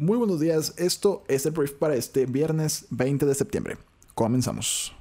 Muy buenos días, esto es el brief para este viernes 20 de septiembre. Comenzamos.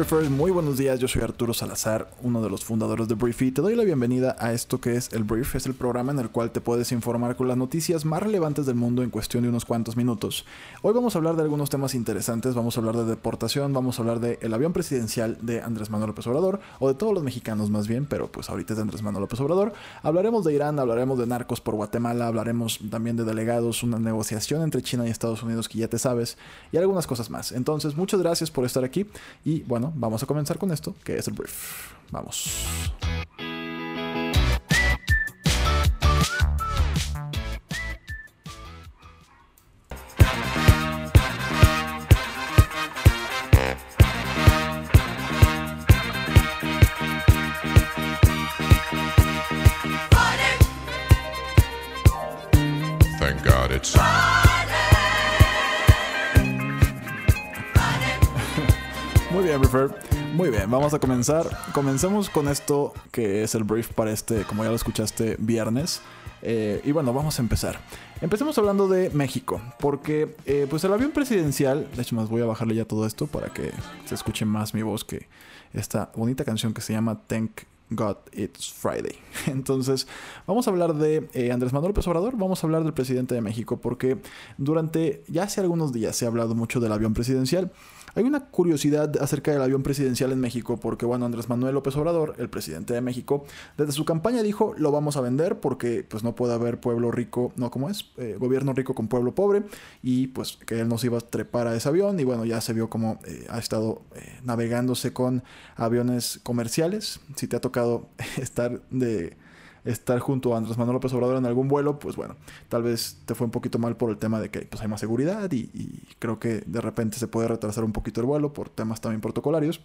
Muy buenos días. Yo soy Arturo Salazar, uno de los fundadores de Brief y te doy la bienvenida a esto que es el Brief. Es el programa en el cual te puedes informar con las noticias más relevantes del mundo en cuestión de unos cuantos minutos. Hoy vamos a hablar de algunos temas interesantes. Vamos a hablar de deportación, vamos a hablar del avión presidencial de Andrés Manuel López Obrador, o de todos los mexicanos más bien, pero pues ahorita es de Andrés Manuel López Obrador. Hablaremos de Irán, hablaremos de narcos por Guatemala, hablaremos también de delegados, una negociación entre China y Estados Unidos que ya te sabes, y algunas cosas más. Entonces, muchas gracias por estar aquí. Y bueno, vamos a comenzar con esto, que es el brief. Vamos. Muy bien, vamos a comenzar. Comencemos con esto que es el brief para este, como ya lo escuchaste, viernes. Eh, y bueno, vamos a empezar. Empecemos hablando de México, porque eh, pues el avión presidencial, de hecho más voy a bajarle ya todo esto para que se escuche más mi voz que esta bonita canción que se llama Thank God It's Friday. Entonces, vamos a hablar de eh, Andrés Manuel López vamos a hablar del presidente de México, porque durante ya hace algunos días se ha hablado mucho del avión presidencial. Hay una curiosidad acerca del avión presidencial en México, porque bueno, Andrés Manuel López Obrador, el presidente de México, desde su campaña dijo, lo vamos a vender porque pues no puede haber pueblo rico, no como es, Eh, gobierno rico con pueblo pobre, y pues que él nos iba a trepar a ese avión, y bueno, ya se vio como eh, ha estado eh, navegándose con aviones comerciales. Si te ha tocado estar de estar junto a Andrés Manuel López Obrador en algún vuelo, pues bueno, tal vez te fue un poquito mal por el tema de que pues, hay más seguridad y, y creo que de repente se puede retrasar un poquito el vuelo por temas también protocolarios.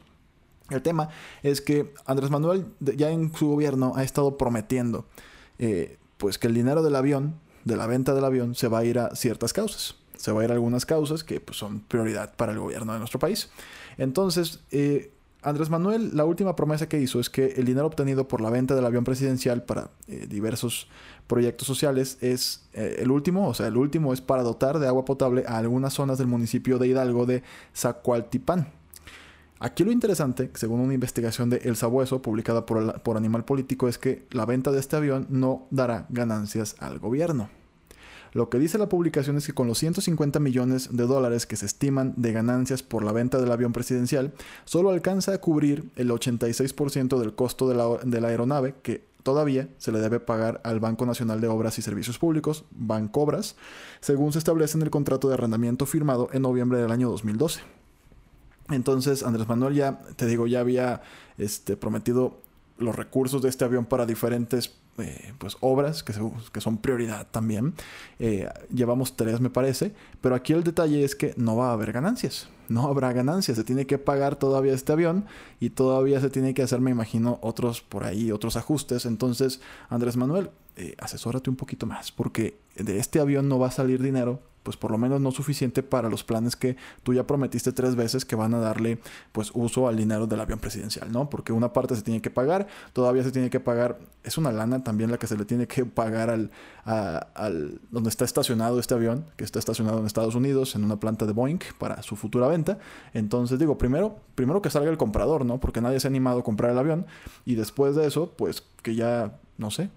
El tema es que Andrés Manuel ya en su gobierno ha estado prometiendo eh, pues que el dinero del avión, de la venta del avión, se va a ir a ciertas causas. Se va a ir a algunas causas que pues, son prioridad para el gobierno de nuestro país. Entonces, eh, Andrés Manuel, la última promesa que hizo es que el dinero obtenido por la venta del avión presidencial para eh, diversos proyectos sociales es eh, el último, o sea, el último es para dotar de agua potable a algunas zonas del municipio de Hidalgo de Zacualtipán. Aquí lo interesante, según una investigación de El Sabueso publicada por, Animal Político, es que la venta de este avión no dará ganancias al gobierno. Lo que dice la publicación es que con los 150 millones de dólares que se estiman de ganancias por la venta del avión presidencial, solo alcanza a cubrir el 86% del costo de la, aeronave que todavía se le debe pagar al Banco Nacional de Obras y Servicios Públicos, Bancobras, según se establece en el contrato de arrendamiento firmado en noviembre del año 2012. Entonces Andrés Manuel ya, te digo, ya había este, prometido los recursos de este avión para diferentes eh, pues, obras que, son prioridad también. Eh, llevamos tres, me parece. Pero aquí el detalle es que no va a haber ganancias. No habrá ganancias. Se tiene que pagar todavía este avión y todavía se tiene que hacer, me imagino, otros por ahí, otros ajustes. Entonces, Andrés Manuel, eh, asesórate un poquito más porque de este avión no va a salir dinero pues por lo menos no suficiente para los planes que tú ya prometiste tres veces que van a darle pues uso al dinero del avión presidencial, ¿no? Porque una parte se tiene que pagar, todavía se tiene que pagar, es una lana también la que se le tiene que pagar al, al donde está estacionado este avión, que está estacionado en Estados Unidos, en una planta de Boeing para su futura venta. Entonces digo, primero, primero que salga el comprador, ¿no? Porque nadie se ha animado a comprar el avión. Y después de eso, pues que ya, no sé,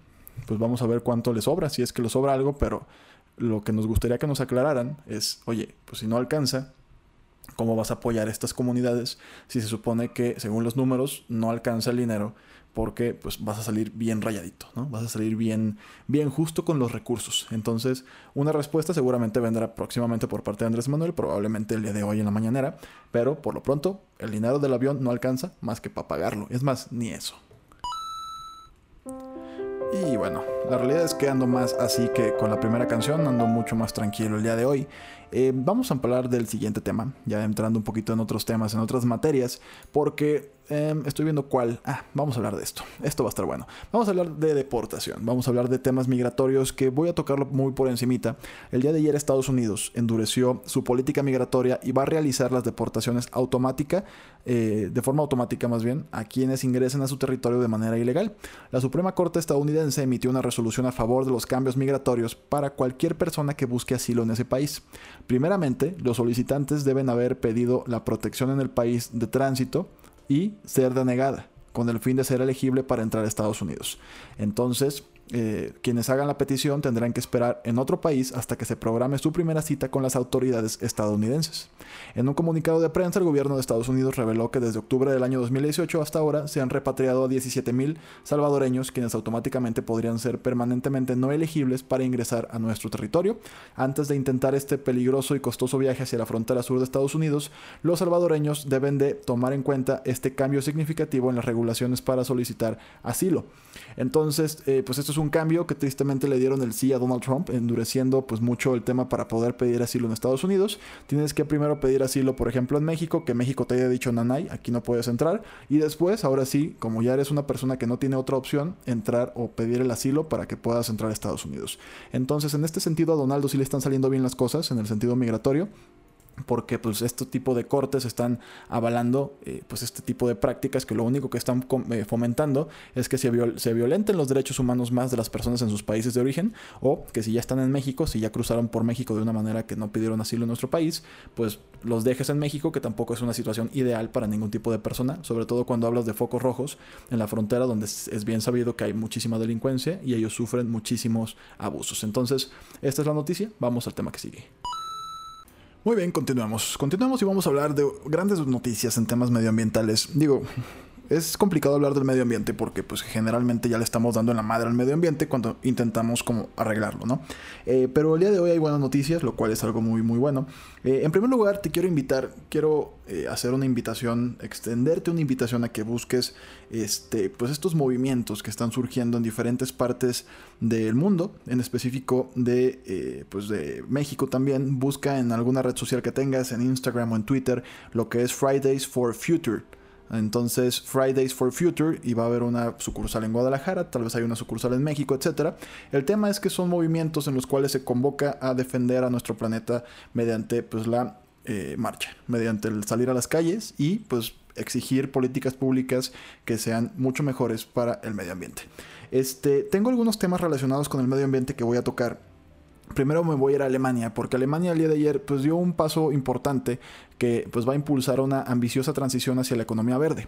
pues vamos a ver cuánto le sobra, si es que le sobra algo, pero lo que nos gustaría que nos aclararan es, oye, pues si no alcanza, ¿cómo vas a apoyar a estas comunidades si se supone que, según los números, no alcanza el dinero? Porque pues vas a salir bien rayadito, ¿no? Vas a salir bien, bien justo con los recursos. Entonces, una respuesta seguramente vendrá próximamente por parte de Andrés Manuel, probablemente el día de hoy en la mañanera, pero por lo pronto, el dinero del avión no alcanza más que para pagarlo. Es más, ni eso. Y bueno, la realidad es que ando más así que con la primera canción, ando mucho más tranquilo el día de hoy. Eh, vamos a hablar del siguiente tema, ya entrando un poquito en otros temas, en otras materias, porque em, estoy viendo cuál. Ah, vamos a hablar de esto. Esto va a estar bueno. Vamos a hablar de deportación. Vamos a hablar de temas migratorios que voy a tocarlo muy por encimita. El día de ayer Estados Unidos endureció su política migratoria y va a realizar las deportaciones automática, eh, de forma automática más bien, a quienes ingresen a su territorio de manera ilegal. La Suprema Corte estadounidense emitió una resolución a favor de los cambios migratorios para cualquier persona que busque asilo en ese país. Primeramente, los solicitantes deben haber pedido la protección en el país de tránsito y ser denegada con el fin de ser elegible para entrar a Estados Unidos. Entonces, eh, quienes hagan la petición tendrán que esperar en otro país hasta que se programe su primera cita con las autoridades estadounidenses. En un comunicado de prensa, el gobierno de Estados Unidos reveló que desde octubre del año 2018 hasta ahora se han repatriado a 17.000 salvadoreños, quienes automáticamente podrían ser permanentemente no elegibles para ingresar a nuestro territorio. Antes de intentar este peligroso y costoso viaje hacia la frontera sur de Estados Unidos, los salvadoreños deben de tomar en cuenta este cambio significativo en las regulaciones para solicitar asilo. Entonces, eh, pues esto es un cambio que tristemente le dieron el sí a Donald Trump, endureciendo pues mucho el tema para poder pedir asilo en Estados Unidos. Tienes que primero pedir asilo, por ejemplo, en México, que México te haya dicho nanay, aquí no puedes entrar. Y después, ahora sí, como ya eres una persona que no tiene otra opción, entrar o pedir el asilo para que puedas entrar a Estados Unidos. Entonces, en este sentido, a Donaldo sí le están saliendo bien las cosas en el sentido migratorio porque pues este tipo de cortes están avalando eh, pues este tipo de prácticas que lo único que están eh, fomentando es que se, se, violenten los derechos humanos más de las personas en sus países de origen o que si ya están en México, si ya cruzaron por México de una manera que no pidieron asilo en nuestro país, pues los dejes en México, que tampoco es una situación ideal para ningún tipo de persona, sobre todo cuando hablas de focos rojos en la frontera donde es bien sabido que hay muchísima delincuencia y ellos sufren muchísimos abusos. Entonces, esta es la noticia, vamos al tema que sigue. Muy bien, continuamos. Continuamos y vamos a hablar de grandes noticias en temas medioambientales. Digo, es complicado hablar del medio ambiente porque pues generalmente ya le estamos dando en la madre al medio ambiente cuando intentamos como arreglarlo, ¿no? Eh, pero el día de hoy hay buenas noticias, lo cual es algo muy muy bueno. Eh, en primer lugar te quiero invitar, quiero eh, hacer una invitación, extenderte una invitación a que busques este, pues estos movimientos que están surgiendo en diferentes partes del mundo, en específico de, pues de México también. Busca en alguna red social que tengas, en Instagram o en Twitter, lo que es Fridays for Future. Entonces, Fridays for Future, y va a haber una sucursal en Guadalajara, tal vez hay una sucursal en México, etc. El tema es que son movimientos en los cuales se convoca a defender a nuestro planeta mediante pues, la eh, marcha, mediante el salir a las calles y pues exigir políticas públicas que sean mucho mejores para el medio ambiente. Este, tengo algunos temas relacionados con el medio ambiente que voy a tocar Primero me voy a ir a Alemania, porque Alemania el día de ayer pues dio un paso importante que pues va a impulsar una ambiciosa transición hacia la economía verde.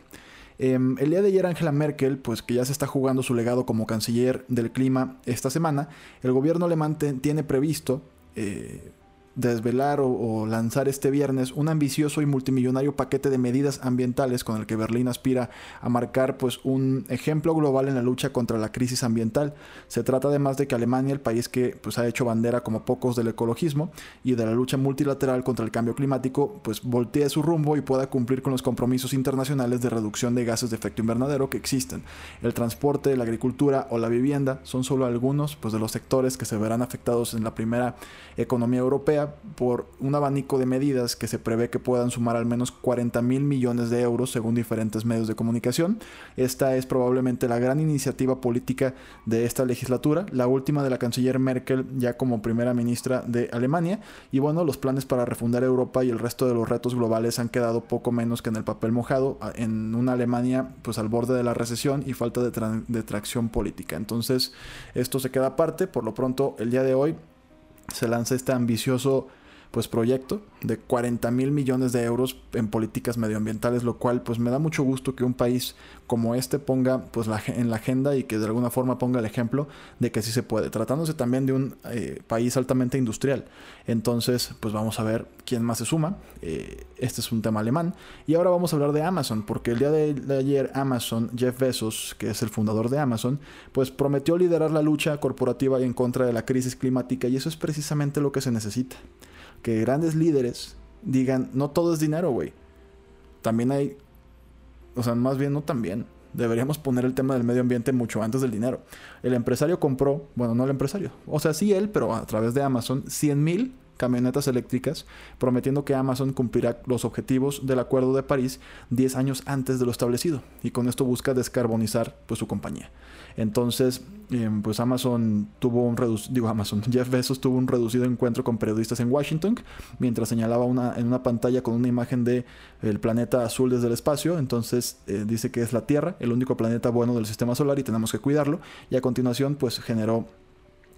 Em, el día de ayer Angela Merkel, pues que ya se está jugando su legado como canciller del clima esta semana, el gobierno alemán tiene previsto eh, desvelar o, lanzar este viernes un ambicioso y multimillonario paquete de medidas ambientales con el que Berlín aspira a marcar pues un ejemplo global en la lucha contra la crisis ambiental. Se trata además de que Alemania, el país que pues ha hecho bandera como pocos del ecologismo y de la lucha multilateral contra el cambio climático, pues voltee su rumbo y pueda cumplir con los compromisos internacionales de reducción de gases de efecto invernadero que existen. El transporte, la agricultura o la vivienda son solo algunos pues de los sectores que se verán afectados en la primera economía europea por un abanico de medidas que se prevé que puedan sumar al menos 40 mil millones de euros según diferentes medios de comunicación. Esta es probablemente la gran iniciativa política de esta legislatura, la última de la canciller Merkel ya como primera ministra de Alemania. Y bueno, los planes para refundar Europa y el resto de los retos globales han quedado poco menos que en el papel mojado en una Alemania pues al borde de la recesión y falta de, de tracción política. Entonces esto se queda aparte, por lo pronto el día de hoy se lanza este ambicioso pues proyecto de 40 mil millones de euros en políticas medioambientales, lo cual pues me da mucho gusto que un país como este ponga pues la, en la agenda y que de alguna forma ponga el ejemplo de que sí se puede, tratándose también de un eh, país altamente industrial. Entonces pues vamos a ver quién más se suma. Eh, este es un tema alemán. Y ahora vamos a hablar de Amazon, porque el día de, de ayer Amazon, Jeff Bezos, que es el fundador de Amazon, pues prometió liderar la lucha corporativa en contra de la crisis climática y eso es precisamente lo que se necesita que grandes líderes digan, no todo es dinero, güey. También hay, o sea, más bien no también. Deberíamos poner el tema del medio ambiente mucho antes del dinero. El empresario compró, bueno, no el empresario, o sea, sí él, pero a través de Amazon, 100 mil camionetas eléctricas, prometiendo que Amazon cumplirá los objetivos del Acuerdo de París 10 años antes de lo establecido y con esto busca descarbonizar pues, su compañía. Entonces, em, pues Amazon tuvo un reducido, digo Amazon, Jeff Bezos tuvo un reducido encuentro con periodistas en Washington, mientras señalaba una, en una pantalla con una imagen de planeta azul desde el espacio. Entonces eh, dice que es la Tierra, el único planeta bueno del sistema solar y tenemos que cuidarlo. Y a continuación, pues generó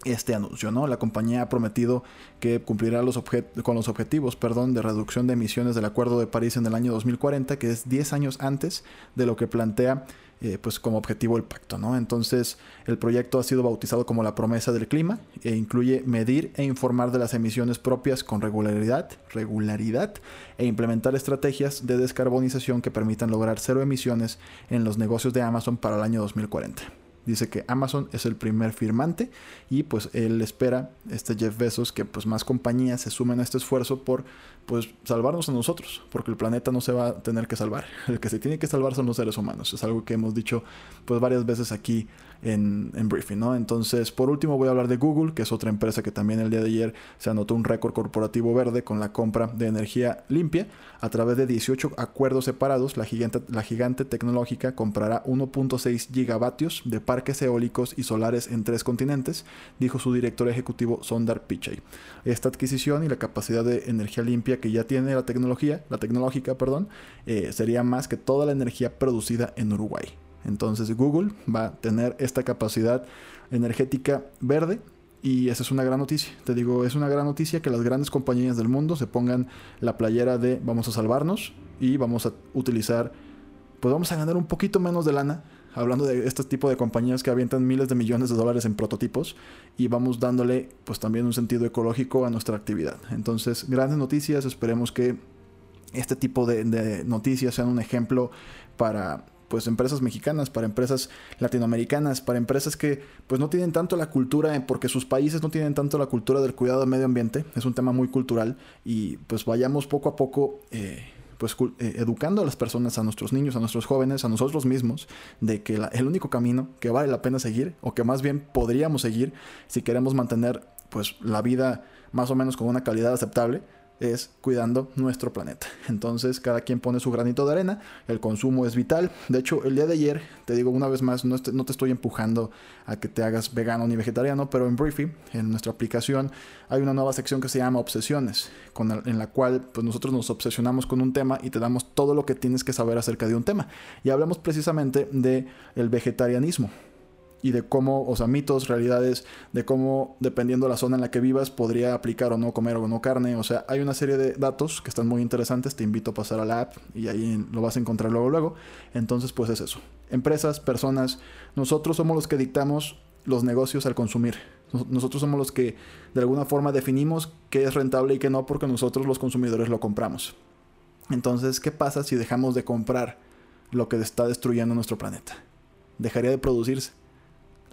este anuncio, ¿no? La compañía ha prometido que cumplirá los con los objetivos, perdón, de reducción de emisiones del Acuerdo de París en el año 2040, que es 10 años antes de lo que plantea eh, pues como objetivo el pacto, ¿no? Entonces el proyecto ha sido bautizado como la promesa del clima e incluye medir e informar de las emisiones propias con regularidad, regularidad e implementar estrategias de descarbonización que permitan lograr cero emisiones en los negocios de Amazon para el año 2040. Dice que Amazon es el primer firmante y pues él espera, este Jeff Bezos, que pues más compañías se sumen a este esfuerzo por pues salvarnos a nosotros, porque el planeta no se va a tener que salvar. El que se tiene que salvar son los seres humanos. Es algo que hemos dicho pues varias veces aquí en, briefing, ¿no? Entonces, por último voy a hablar de Google, que es otra empresa que también el día de ayer se anotó un récord corporativo verde con la compra de energía limpia. A través de 18 acuerdos separados, la gigante, la gigante tecnológica comprará 1.6 gigavatios de parques eólicos y solares en tres continentes, dijo su director ejecutivo Sondar Pichai. Esta adquisición y la capacidad de energía limpia que ya tiene la tecnología, la tecnológica, perdón, eh, sería más que toda la energía producida en Uruguay. Entonces Google va a tener esta capacidad energética verde y esa es una gran noticia. Te digo, es una gran noticia que las grandes compañías del mundo se pongan la playera de vamos a salvarnos y vamos a utilizar, pues vamos a ganar un poquito menos de lana. Hablando de este tipo de compañías que avientan miles de millones de dólares en prototipos y vamos dándole pues también un sentido ecológico a nuestra actividad. Entonces, grandes noticias, esperemos que este tipo de, de noticias sean un ejemplo para pues empresas mexicanas, para empresas latinoamericanas, para empresas que pues no tienen tanto la cultura, porque sus países no tienen tanto la cultura del cuidado del medio ambiente, es un tema muy cultural y pues vayamos poco a poco eh, pues eh, educando a las personas, a nuestros niños, a nuestros jóvenes, a nosotros mismos, de que el único camino que vale la pena seguir, o que más bien podríamos seguir si queremos mantener pues la vida más o menos con una calidad aceptable, es cuidando nuestro planeta. Entonces cada quien pone su granito de arena, el consumo es vital. De hecho, el día de ayer, te digo una vez más, no, te estoy empujando a que te hagas vegano ni vegetariano, pero en Briefy, en nuestra aplicación, hay una nueva sección que se llama Obsesiones, en la cual pues, nosotros nos obsesionamos con un tema y te damos todo lo que tienes que saber acerca de un tema. Y hablamos precisamente de el vegetarianismo y de cómo, o sea, mitos, realidades, de cómo, dependiendo de la zona en la que vivas, podría aplicar o no comer o no carne. O sea, hay una serie de datos que están muy interesantes. Te invito a pasar a la app y ahí lo vas a encontrar luego, luego. Entonces, pues es eso. Empresas, personas, nosotros somos los que dictamos los negocios al consumir. Nosotros somos los que de alguna forma definimos qué es rentable y qué no porque nosotros los consumidores lo compramos. Entonces, ¿qué pasa si dejamos de comprar lo que está destruyendo nuestro planeta? Dejaría de producirse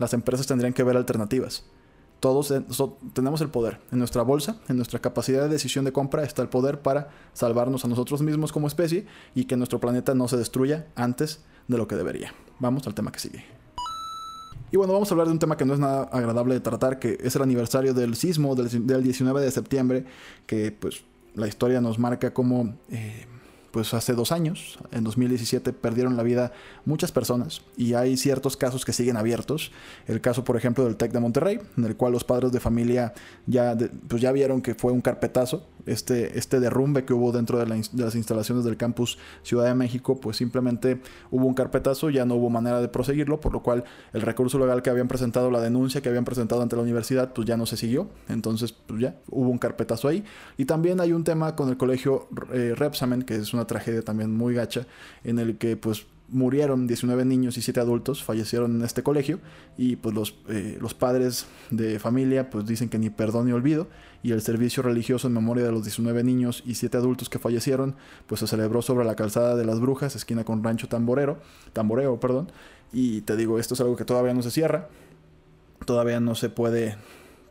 las empresas tendrían que ver alternativas. Todos tenemos el poder. En nuestra bolsa, en nuestra capacidad de decisión de compra está el poder para salvarnos a nosotros mismos como especie y que nuestro planeta no se destruya antes de lo que debería. Vamos al tema que sigue. Y bueno, vamos a hablar de un tema que no es nada agradable de tratar, que es el aniversario del sismo del, 19 de septiembre, que pues la historia nos marca como... Eh, pues hace dos años, en 2017, perdieron la vida muchas personas y hay ciertos casos que siguen abiertos. El caso, por ejemplo, del TEC de Monterrey, en el cual los padres de familia ya, pues ya vieron que fue un carpetazo. Este, este derrumbe que hubo dentro de, las instalaciones del campus Ciudad de México, pues simplemente hubo un carpetazo, ya no hubo manera de proseguirlo, por lo cual el recurso legal que habían presentado, la denuncia que habían presentado ante la universidad, pues ya no se siguió. Entonces, pues ya hubo un carpetazo ahí. Y también hay un tema con el colegio eh, Repsamen, que es una tragedia también muy gacha, en el que pues murieron 19 niños y 7 adultos, fallecieron en este colegio y pues los, eh, los padres de familia pues dicen que ni perdón ni olvido y el servicio religioso en memoria de los 19 niños y 7 adultos que fallecieron pues se celebró sobre la calzada de las brujas, esquina con rancho tamborero, tamboreo, perdón, y te digo, esto es algo que todavía no se cierra, todavía no se puede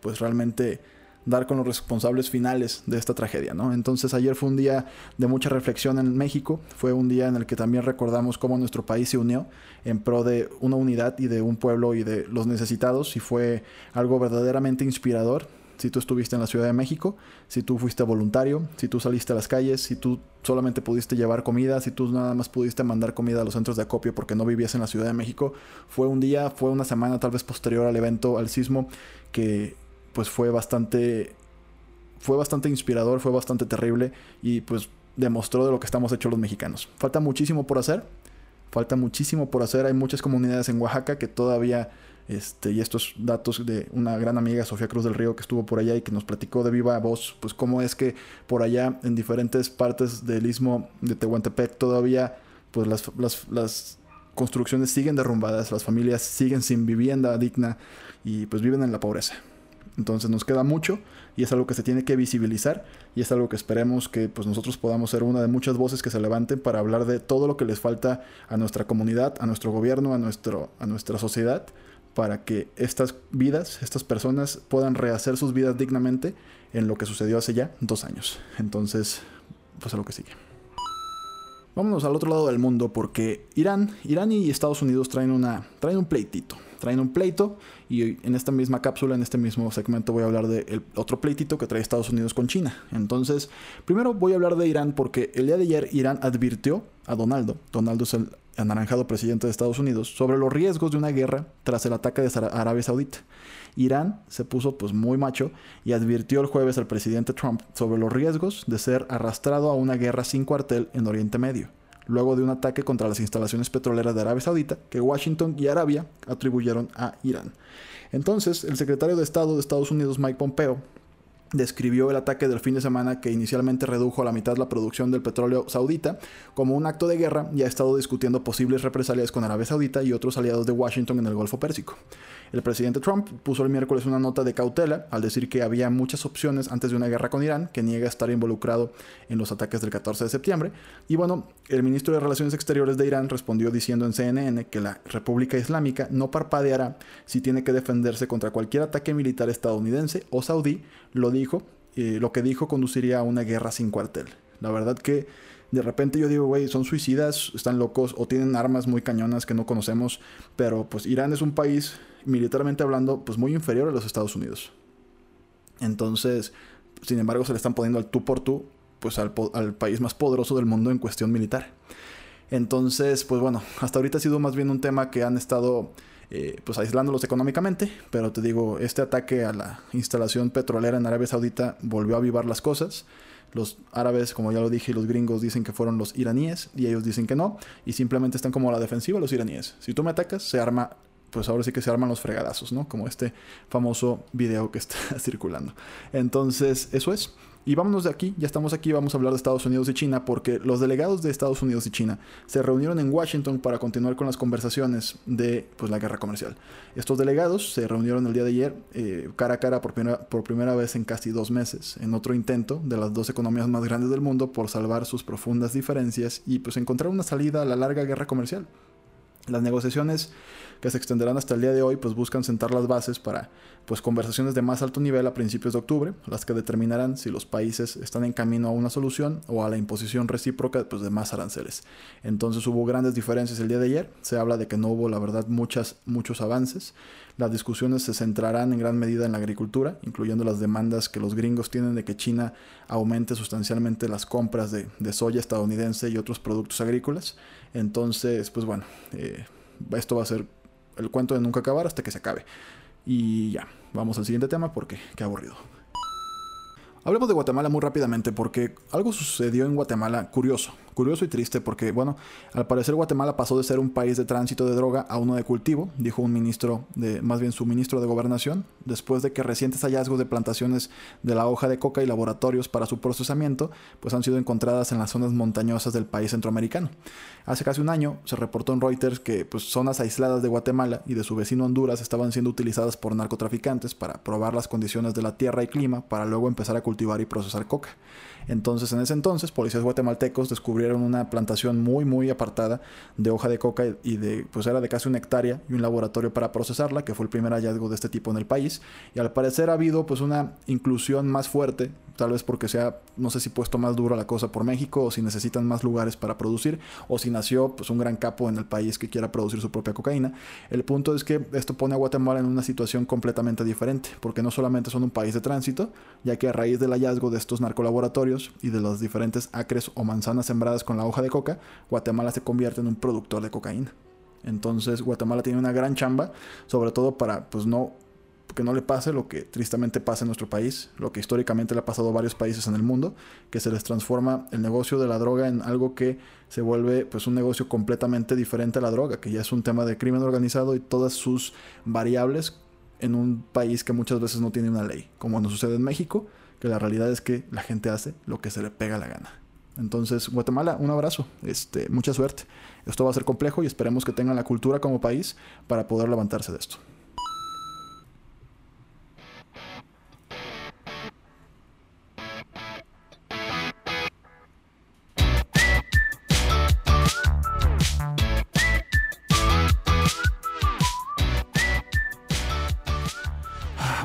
pues realmente dar con los responsables finales de esta tragedia, ¿no? Entonces ayer fue un día de mucha reflexión en México, fue un día en el que también recordamos cómo nuestro país se unió en pro de una unidad y de un pueblo y de los necesitados y fue algo verdaderamente inspirador Si tú estuviste en la Ciudad de México, si tú fuiste voluntario, si tú saliste a las calles, si tú solamente pudiste llevar comida, si tú nada más pudiste mandar comida a los centros de acopio porque no vivías en la Ciudad de México, fue un día, fue una semana tal vez posterior al evento, al sismo, que pues fue bastante fue bastante inspirador, fue bastante terrible y pues demostró de lo que estamos hechos los mexicanos. Falta muchísimo por hacer, falta muchísimo por hacer, hay muchas comunidades en Oaxaca que todavía este, y estos datos de una gran amiga, Sofía Cruz del Río, que estuvo por allá y que nos platicó de viva voz, pues cómo es que por allá, en diferentes partes del istmo de Tehuantepec, todavía pues las, las construcciones siguen derrumbadas, las familias siguen sin vivienda digna y pues viven en la pobreza. Entonces nos queda mucho y es algo que se tiene que visibilizar y es algo que esperemos que pues nosotros podamos ser una de muchas voces que se levanten para hablar de todo lo que les falta a nuestra comunidad, a nuestro gobierno, a, nuestro, a nuestra sociedad para que estas vidas, estas personas puedan rehacer sus vidas dignamente en lo que sucedió hace ya dos años. Entonces, pues a lo que sigue. Vámonos al otro lado del mundo porque Irán, Irán y Estados Unidos traen, una, traen un pleitito. Traen un pleito y en esta misma cápsula, en este mismo segmento voy a hablar del otro pleitito que trae Estados Unidos con China. Entonces, primero voy a hablar de Irán porque el día de ayer Irán advirtió a Donaldo, Donaldo es el anaranjado presidente de Estados Unidos, sobre los riesgos de una guerra tras el ataque de Arabia Saudita. Irán se puso pues muy macho y advirtió el jueves al presidente Trump sobre los riesgos de ser arrastrado a una guerra sin cuartel en Oriente Medio, luego de un ataque contra las instalaciones petroleras de Arabia Saudita que Washington y Arabia atribuyeron a Irán. Entonces, el secretario de Estado de Estados Unidos, Mike Pompeo, describió el ataque del fin de semana que inicialmente redujo a la mitad la producción del petróleo saudita como un acto de guerra y ha estado discutiendo posibles represalias con Arabia Saudita y otros aliados de Washington en el Golfo Pérsico. El presidente Trump puso el miércoles una nota de cautela al decir que había muchas opciones antes de una guerra con Irán, que niega estar involucrado en los ataques del 14 de septiembre. Y bueno, el ministro de Relaciones Exteriores de Irán respondió diciendo en CNN que la República Islámica no parpadeará si tiene que defenderse contra cualquier ataque militar estadounidense o saudí, lo dijo, y lo que dijo conduciría a una guerra sin cuartel. La verdad que de repente yo digo, güey, son suicidas, están locos o tienen armas muy cañonas que no conocemos, pero pues Irán es un país militarmente hablando pues muy inferior a los Estados Unidos. Entonces, sin embargo, se le están poniendo al tú por tú pues al, país más poderoso del mundo en cuestión militar. Entonces, pues bueno, hasta ahorita ha sido más bien un tema que han estado eh, pues aislándolos económicamente, pero te digo, este ataque a la instalación petrolera en Arabia Saudita volvió a avivar las cosas. Los árabes, como ya lo dije, los gringos dicen que fueron los iraníes y ellos dicen que no, y simplemente están como a la defensiva los iraníes. Si tú me atacas, se arma pues ahora sí que se arman los fregadazos, ¿no? Como este famoso video que está circulando. Entonces, eso es. Y vámonos de aquí, ya estamos aquí, vamos a hablar de Estados Unidos y China, porque los delegados de Estados Unidos y China se reunieron en Washington para continuar con las conversaciones de pues, la guerra comercial. Estos delegados se reunieron el día de ayer eh, cara a cara por primera, por primera vez en casi dos meses, en otro intento de las dos economías más grandes del mundo por salvar sus profundas diferencias y pues encontrar una salida a la larga guerra comercial. Las negociaciones que se extenderán hasta el día de hoy, pues buscan sentar las bases para pues conversaciones de más alto nivel a principios de octubre, las que determinarán si los países están en camino a una solución o a la imposición recíproca pues, de más aranceles. Entonces hubo grandes diferencias el día de ayer, se habla de que no hubo la verdad muchas, muchos avances. Las discusiones se centrarán en gran medida en la agricultura, incluyendo las demandas que los gringos tienen de que China aumente sustancialmente las compras de, soya estadounidense y otros productos agrícolas. Entonces, pues bueno, eh, esto va a ser el cuento de nunca acabar hasta que se acabe. Y ya, vamos al siguiente tema porque qué aburrido. Hablemos de Guatemala muy rápidamente porque algo sucedió en Guatemala curioso, curioso y triste porque, bueno, al parecer Guatemala pasó de ser un país de tránsito de droga a uno de cultivo, dijo un ministro, de, más bien su ministro de gobernación, después de que recientes hallazgos de plantaciones de la hoja de coca y laboratorios para su procesamiento, pues han sido encontradas en las zonas montañosas del país centroamericano. Hace casi un año se reportó en Reuters que pues, zonas aisladas de Guatemala y de su vecino Honduras estaban siendo utilizadas por narcotraficantes para probar las condiciones de la tierra y clima para luego empezar a cultivar y procesar coca. Entonces, en ese entonces, policías guatemaltecos descubrieron una plantación muy, muy apartada de hoja de coca y de, pues era de casi una hectárea y un laboratorio para procesarla, que fue el primer hallazgo de este tipo en el país. Y al parecer ha habido pues una inclusión más fuerte, tal vez porque sea, no sé si puesto más duro la cosa por México o si necesitan más lugares para producir o si nació pues un gran capo en el país que quiera producir su propia cocaína. El punto es que esto pone a Guatemala en una situación completamente diferente, porque no solamente son un país de tránsito, ya que a raíz del hallazgo de estos narcolaboratorios y de los diferentes acres o manzanas sembradas con la hoja de coca, Guatemala se convierte en un productor de cocaína. Entonces Guatemala tiene una gran chamba, sobre todo para pues no que no le pase lo que tristemente pasa en nuestro país, lo que históricamente le ha pasado a varios países en el mundo, que se les transforma el negocio de la droga en algo que se vuelve pues un negocio completamente diferente a la droga, que ya es un tema de crimen organizado y todas sus variables en un país que muchas veces no tiene una ley, como nos sucede en México, que la realidad es que la gente hace lo que se le pega la gana. Entonces, Guatemala, un abrazo, este, mucha suerte. Esto va a ser complejo y esperemos que tengan la cultura como país para poder levantarse de esto.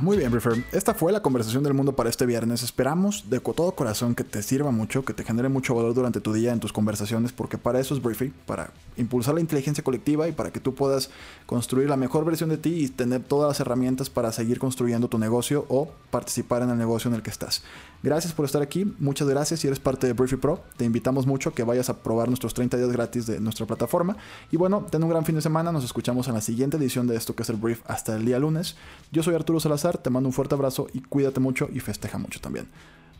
Muy bien, Refer. Esta fue la conversación del mundo para este viernes. Esperamos de todo corazón que te sirva mucho, que te genere mucho valor durante tu día en tus conversaciones, porque para eso es Briefing, para impulsar la inteligencia colectiva y para que tú puedas construir la mejor versión de ti y tener todas las herramientas para seguir construyendo tu negocio o participar en el negocio en el que estás. Gracias por estar aquí, muchas gracias si eres parte de Briefy Pro. Te invitamos mucho a que vayas a probar nuestros 30 días gratis de nuestra plataforma. Y bueno, ten un gran fin de semana, nos escuchamos en la siguiente edición de esto que es el Brief hasta el día lunes. Yo soy Arturo Salazar, te mando un fuerte abrazo y cuídate mucho y festeja mucho también.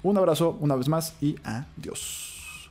Un abrazo una vez más y adiós.